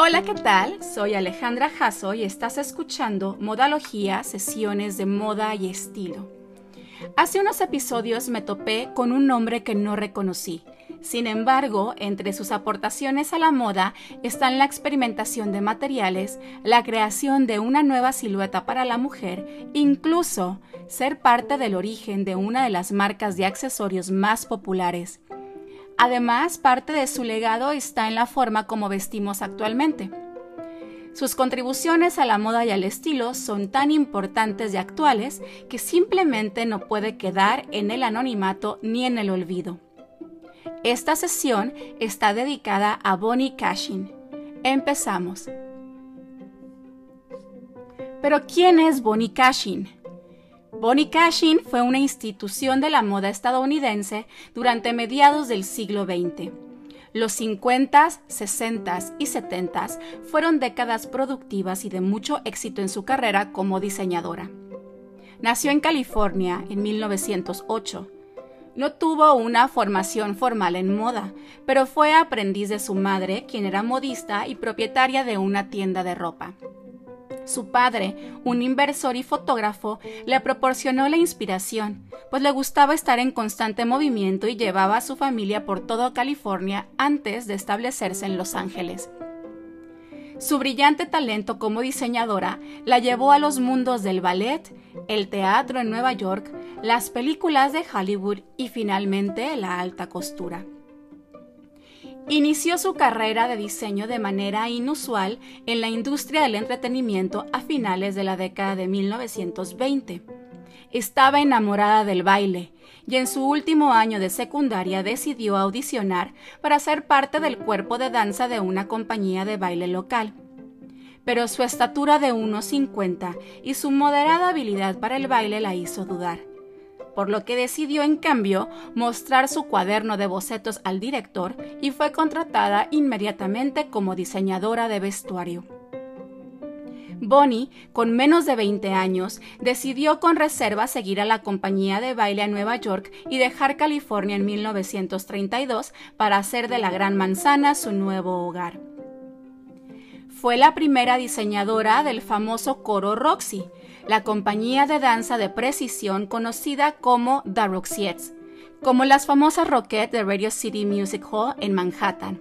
Hola, ¿qué tal? Soy Alejandra Jasso y estás escuchando Modalogía, sesiones de moda y estilo. Hace unos episodios me topé con un nombre que no reconocí. Sin embargo, entre sus aportaciones a la moda están la experimentación de materiales, la creación de una nueva silueta para la mujer, incluso ser parte del origen de una de las marcas de accesorios más populares. Además, parte de su legado está en la forma como vestimos actualmente. Sus contribuciones a la moda y al estilo son tan importantes y actuales que simplemente no puede quedar en el anonimato ni en el olvido. Esta sesión está dedicada a Bonnie Cashin. Empezamos. Pero ¿quién es Bonnie Cashin? Bonnie Cashin fue una institución de la moda estadounidense durante mediados del siglo XX. Los 50, 60 y 70 fueron décadas productivas y de mucho éxito en su carrera como diseñadora. Nació en California en 1908 no tuvo una formación formal en moda, pero fue aprendiz de su madre, quien era modista y propietaria de una tienda de ropa. Su padre, un inversor y fotógrafo, le proporcionó la inspiración, pues le gustaba estar en constante movimiento y llevaba a su familia por toda California antes de establecerse en Los Ángeles. Su brillante talento como diseñadora la llevó a los mundos del ballet, el teatro en Nueva York, las películas de Hollywood y finalmente la alta costura. Inició su carrera de diseño de manera inusual en la industria del entretenimiento a finales de la década de 1920. Estaba enamorada del baile y en su último año de secundaria decidió audicionar para ser parte del cuerpo de danza de una compañía de baile local pero su estatura de 1,50 y su moderada habilidad para el baile la hizo dudar, por lo que decidió en cambio mostrar su cuaderno de bocetos al director y fue contratada inmediatamente como diseñadora de vestuario. Bonnie, con menos de 20 años, decidió con reserva seguir a la compañía de baile a Nueva York y dejar California en 1932 para hacer de la Gran Manzana su nuevo hogar. Fue la primera diseñadora del famoso coro Roxy, la compañía de danza de precisión conocida como The como las famosas Rockettes de Radio City Music Hall en Manhattan.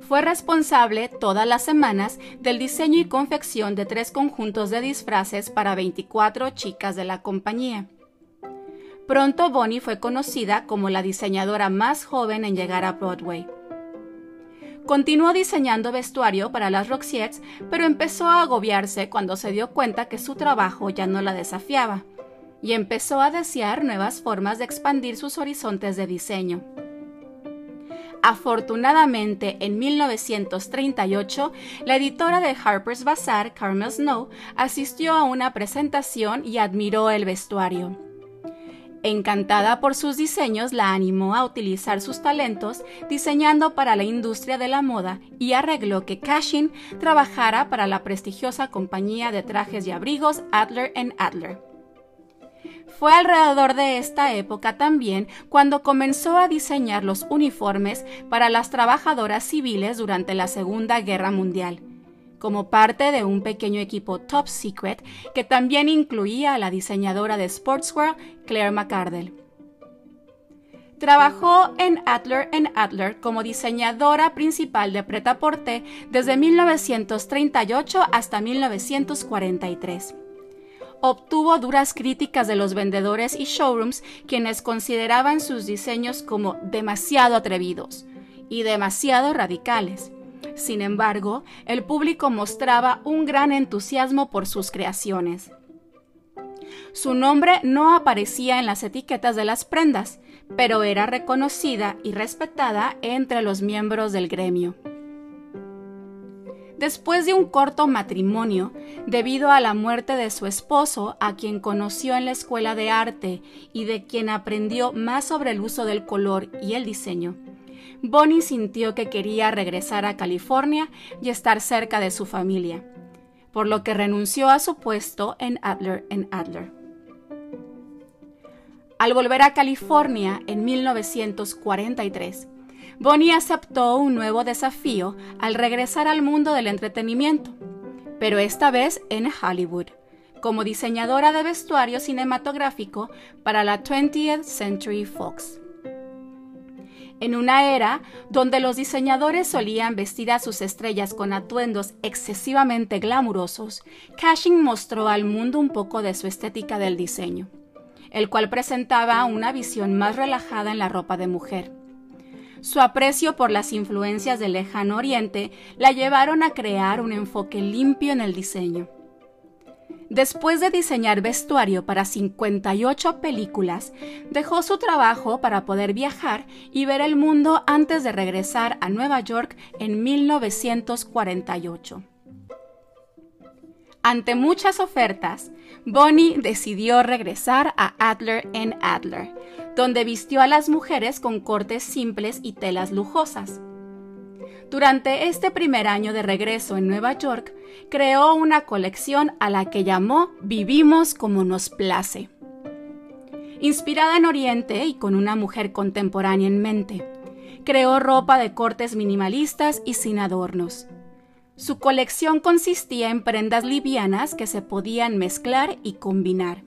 Fue responsable todas las semanas del diseño y confección de tres conjuntos de disfraces para 24 chicas de la compañía. Pronto Bonnie fue conocida como la diseñadora más joven en llegar a Broadway. Continuó diseñando vestuario para las Roxiettes, pero empezó a agobiarse cuando se dio cuenta que su trabajo ya no la desafiaba, y empezó a desear nuevas formas de expandir sus horizontes de diseño. Afortunadamente, en 1938, la editora de Harper's Bazaar, Carmel Snow, asistió a una presentación y admiró el vestuario. Encantada por sus diseños, la animó a utilizar sus talentos diseñando para la industria de la moda y arregló que Cashin trabajara para la prestigiosa compañía de trajes y abrigos Adler Adler. Fue alrededor de esta época también cuando comenzó a diseñar los uniformes para las trabajadoras civiles durante la Segunda Guerra Mundial como parte de un pequeño equipo top secret que también incluía a la diseñadora de sportswear Claire McCardell. Trabajó en Adler Adler como diseñadora principal de Pret-a-Porter desde 1938 hasta 1943. Obtuvo duras críticas de los vendedores y showrooms quienes consideraban sus diseños como demasiado atrevidos y demasiado radicales. Sin embargo, el público mostraba un gran entusiasmo por sus creaciones. Su nombre no aparecía en las etiquetas de las prendas, pero era reconocida y respetada entre los miembros del gremio. Después de un corto matrimonio, debido a la muerte de su esposo, a quien conoció en la escuela de arte y de quien aprendió más sobre el uso del color y el diseño, Bonnie sintió que quería regresar a California y estar cerca de su familia, por lo que renunció a su puesto en Adler Adler. Al volver a California en 1943, Bonnie aceptó un nuevo desafío al regresar al mundo del entretenimiento, pero esta vez en Hollywood, como diseñadora de vestuario cinematográfico para la 20th Century Fox. En una era donde los diseñadores solían vestir a sus estrellas con atuendos excesivamente glamurosos, Cushing mostró al mundo un poco de su estética del diseño, el cual presentaba una visión más relajada en la ropa de mujer. Su aprecio por las influencias del lejano oriente la llevaron a crear un enfoque limpio en el diseño. Después de diseñar vestuario para 58 películas, dejó su trabajo para poder viajar y ver el mundo antes de regresar a Nueva York en 1948. Ante muchas ofertas, Bonnie decidió regresar a Adler Adler, donde vistió a las mujeres con cortes simples y telas lujosas. Durante este primer año de regreso en Nueva York, creó una colección a la que llamó Vivimos como nos place. Inspirada en Oriente y con una mujer contemporánea en mente, creó ropa de cortes minimalistas y sin adornos. Su colección consistía en prendas livianas que se podían mezclar y combinar.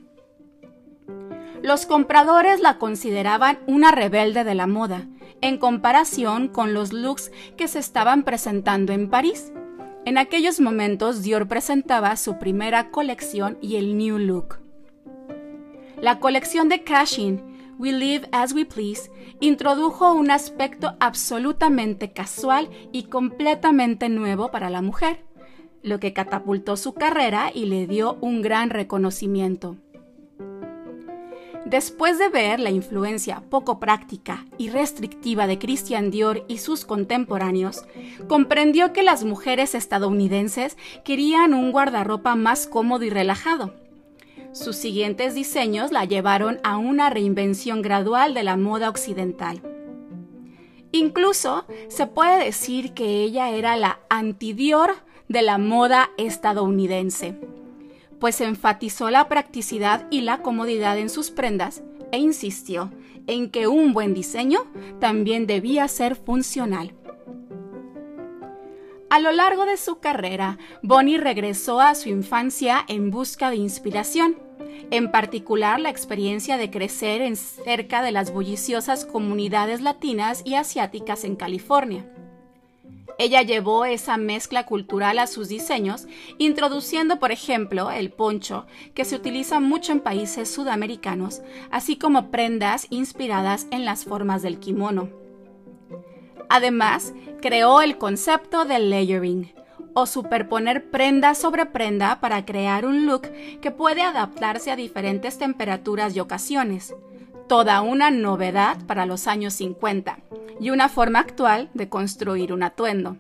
Los compradores la consideraban una rebelde de la moda, en comparación con los looks que se estaban presentando en París. En aquellos momentos Dior presentaba su primera colección y el New Look. La colección de Cashin, We Live As We Please, introdujo un aspecto absolutamente casual y completamente nuevo para la mujer, lo que catapultó su carrera y le dio un gran reconocimiento. Después de ver la influencia poco práctica y restrictiva de Christian Dior y sus contemporáneos, comprendió que las mujeres estadounidenses querían un guardarropa más cómodo y relajado. Sus siguientes diseños la llevaron a una reinvención gradual de la moda occidental. Incluso se puede decir que ella era la anti-Dior de la moda estadounidense pues enfatizó la practicidad y la comodidad en sus prendas e insistió en que un buen diseño también debía ser funcional. A lo largo de su carrera, Bonnie regresó a su infancia en busca de inspiración, en particular la experiencia de crecer en cerca de las bulliciosas comunidades latinas y asiáticas en California. Ella llevó esa mezcla cultural a sus diseños, introduciendo, por ejemplo, el poncho, que se utiliza mucho en países sudamericanos, así como prendas inspiradas en las formas del kimono. Además, creó el concepto del layering, o superponer prenda sobre prenda para crear un look que puede adaptarse a diferentes temperaturas y ocasiones. Toda una novedad para los años 50 y una forma actual de construir un atuendo.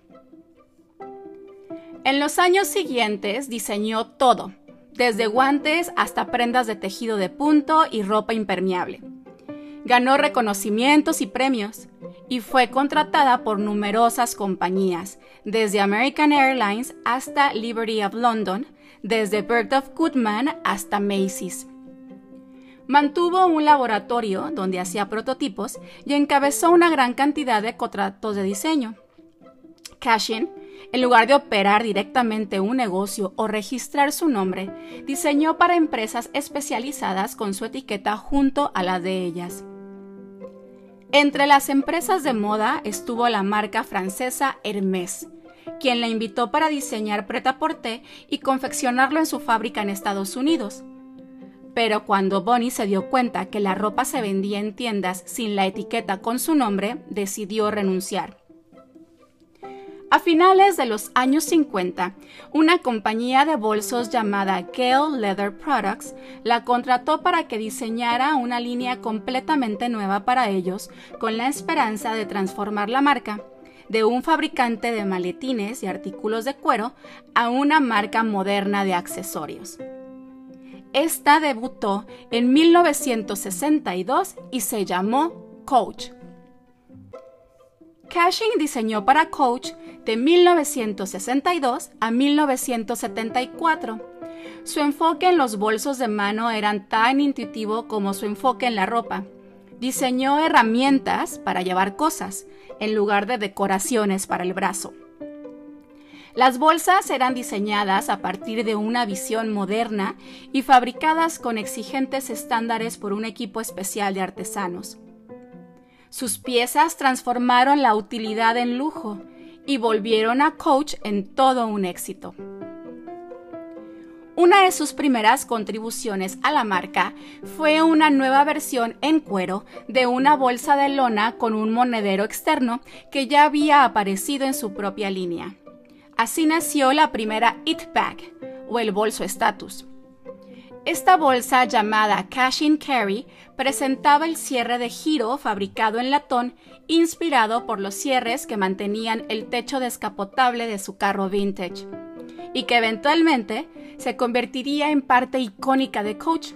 En los años siguientes diseñó todo, desde guantes hasta prendas de tejido de punto y ropa impermeable. Ganó reconocimientos y premios y fue contratada por numerosas compañías, desde American Airlines hasta Liberty of London, desde Bergdorf Goodman hasta Macy's. Mantuvo un laboratorio donde hacía prototipos y encabezó una gran cantidad de contratos de diseño. Cashin, en lugar de operar directamente un negocio o registrar su nombre, diseñó para empresas especializadas con su etiqueta junto a la de ellas. Entre las empresas de moda estuvo la marca francesa Hermès, quien la invitó para diseñar prêt-à-porter y confeccionarlo en su fábrica en Estados Unidos. Pero cuando Bonnie se dio cuenta que la ropa se vendía en tiendas sin la etiqueta con su nombre, decidió renunciar. A finales de los años 50, una compañía de bolsos llamada Gale Leather Products la contrató para que diseñara una línea completamente nueva para ellos, con la esperanza de transformar la marca de un fabricante de maletines y artículos de cuero a una marca moderna de accesorios. Esta debutó en 1962 y se llamó Coach. Cashing diseñó para Coach de 1962 a 1974. Su enfoque en los bolsos de mano era tan intuitivo como su enfoque en la ropa. diseñó herramientas para llevar cosas, en lugar de decoraciones para el brazo. Las bolsas eran diseñadas a partir de una visión moderna y fabricadas con exigentes estándares por un equipo especial de artesanos. Sus piezas transformaron la utilidad en lujo y volvieron a Coach en todo un éxito. Una de sus primeras contribuciones a la marca fue una nueva versión en cuero de una bolsa de lona con un monedero externo que ya había aparecido en su propia línea. Así nació la primera It Bag o el bolso estatus. Esta bolsa llamada Cash in Carry presentaba el cierre de giro fabricado en latón inspirado por los cierres que mantenían el techo descapotable de su carro vintage y que eventualmente se convertiría en parte icónica de Coach,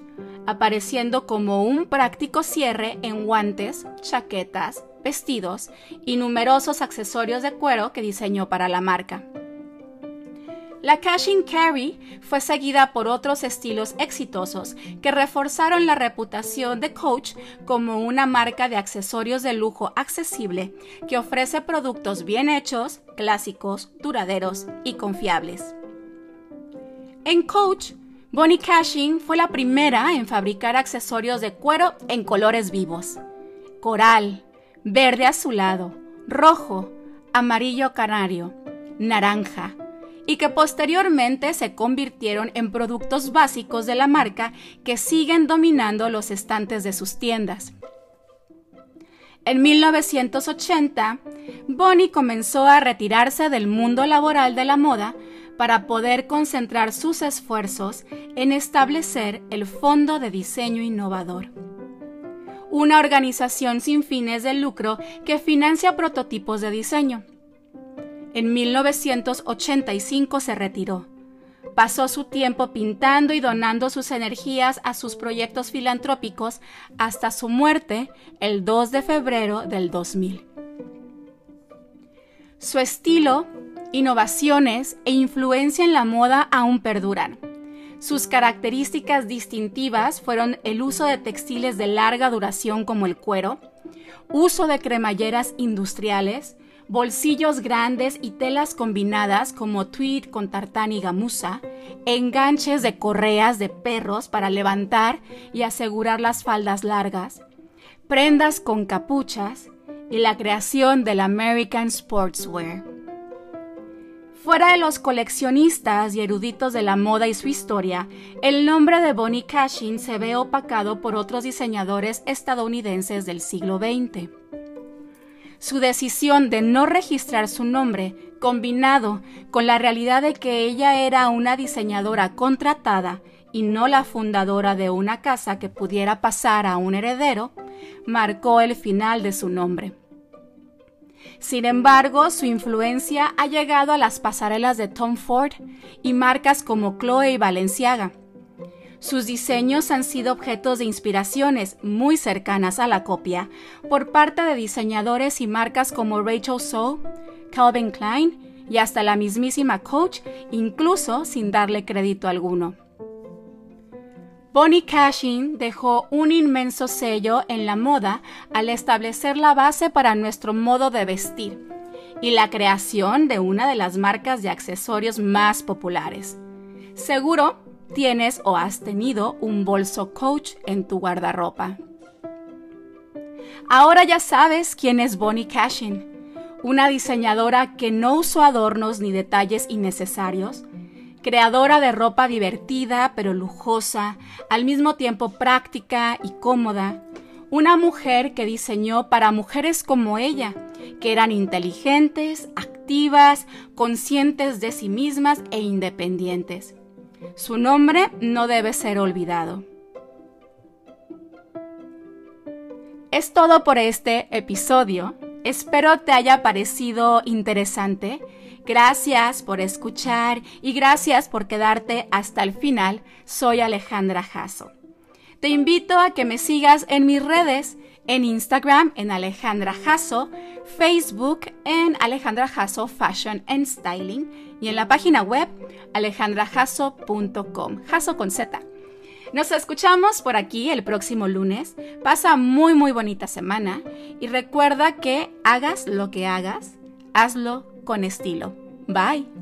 apareciendo como un práctico cierre en guantes, chaquetas, vestidos y numerosos accesorios de cuero que diseñó para la marca. La Cash Carry fue seguida por otros estilos exitosos que reforzaron la reputación de Coach como una marca de accesorios de lujo accesible que ofrece productos bien hechos, clásicos, duraderos y confiables. En Coach, Bonnie Cashin fue la primera en fabricar accesorios de cuero en colores vivos. Coral, verde azulado, rojo, amarillo canario, naranja, y que posteriormente se convirtieron en productos básicos de la marca que siguen dominando los estantes de sus tiendas. En 1980, Bonnie comenzó a retirarse del mundo laboral de la moda para poder concentrar sus esfuerzos en establecer el Fondo de Diseño Innovador, una organización sin fines de lucro que financia prototipos de diseño. En 1985 se retiró. Pasó su tiempo pintando y donando sus energías a sus proyectos filantrópicos hasta su muerte el 2 de febrero del 2000. Su estilo innovaciones e influencia en la moda aún perduran. Sus características distintivas fueron el uso de textiles de larga duración como el cuero, uso de cremalleras industriales, bolsillos grandes y telas combinadas como tweed con tartán y gamuza, enganches de correas de perros para levantar y asegurar las faldas largas, prendas con capuchas y la creación del American Sportswear. Fuera de los coleccionistas y eruditos de la moda y su historia, el nombre de Bonnie Cashin se ve opacado por otros diseñadores estadounidenses del siglo XX. Su decisión de no registrar su nombre, combinado con la realidad de que ella era una diseñadora contratada y no la fundadora de una casa que pudiera pasar a un heredero, marcó el final de su nombre. Sin embargo, su influencia ha llegado a las pasarelas de Tom Ford y marcas como Chloe y Balenciaga. Sus diseños han sido objetos de inspiraciones muy cercanas a la copia por parte de diseñadores y marcas como Rachel So, Calvin Klein y hasta la mismísima Coach, incluso sin darle crédito alguno. Bonnie Cashin dejó un inmenso sello en la moda al establecer la base para nuestro modo de vestir y la creación de una de las marcas de accesorios más populares. Seguro tienes o has tenido un bolso Coach en tu guardarropa. Ahora ya sabes quién es Bonnie Cashin, una diseñadora que no usó adornos ni detalles innecesarios, creadora de ropa divertida pero lujosa, al mismo tiempo práctica y cómoda, una mujer que diseñó para mujeres como ella, que eran inteligentes, activas, conscientes de sí mismas e independientes. Su nombre no debe ser olvidado. Es todo por este episodio. Espero te haya parecido interesante Gracias por escuchar y gracias por quedarte hasta el final. Soy Alejandra Jasso. Te invito a que me sigas en mis redes, en Instagram en Alejandra Jasso, Facebook en Alejandra Jasso Fashion and Styling y en la página web alejandrajasso.com, Jasso con Z. Nos escuchamos por aquí el próximo lunes. Pasa muy muy bonita semana y recuerda que hagas lo que hagas, hazlo con estilo. Bye.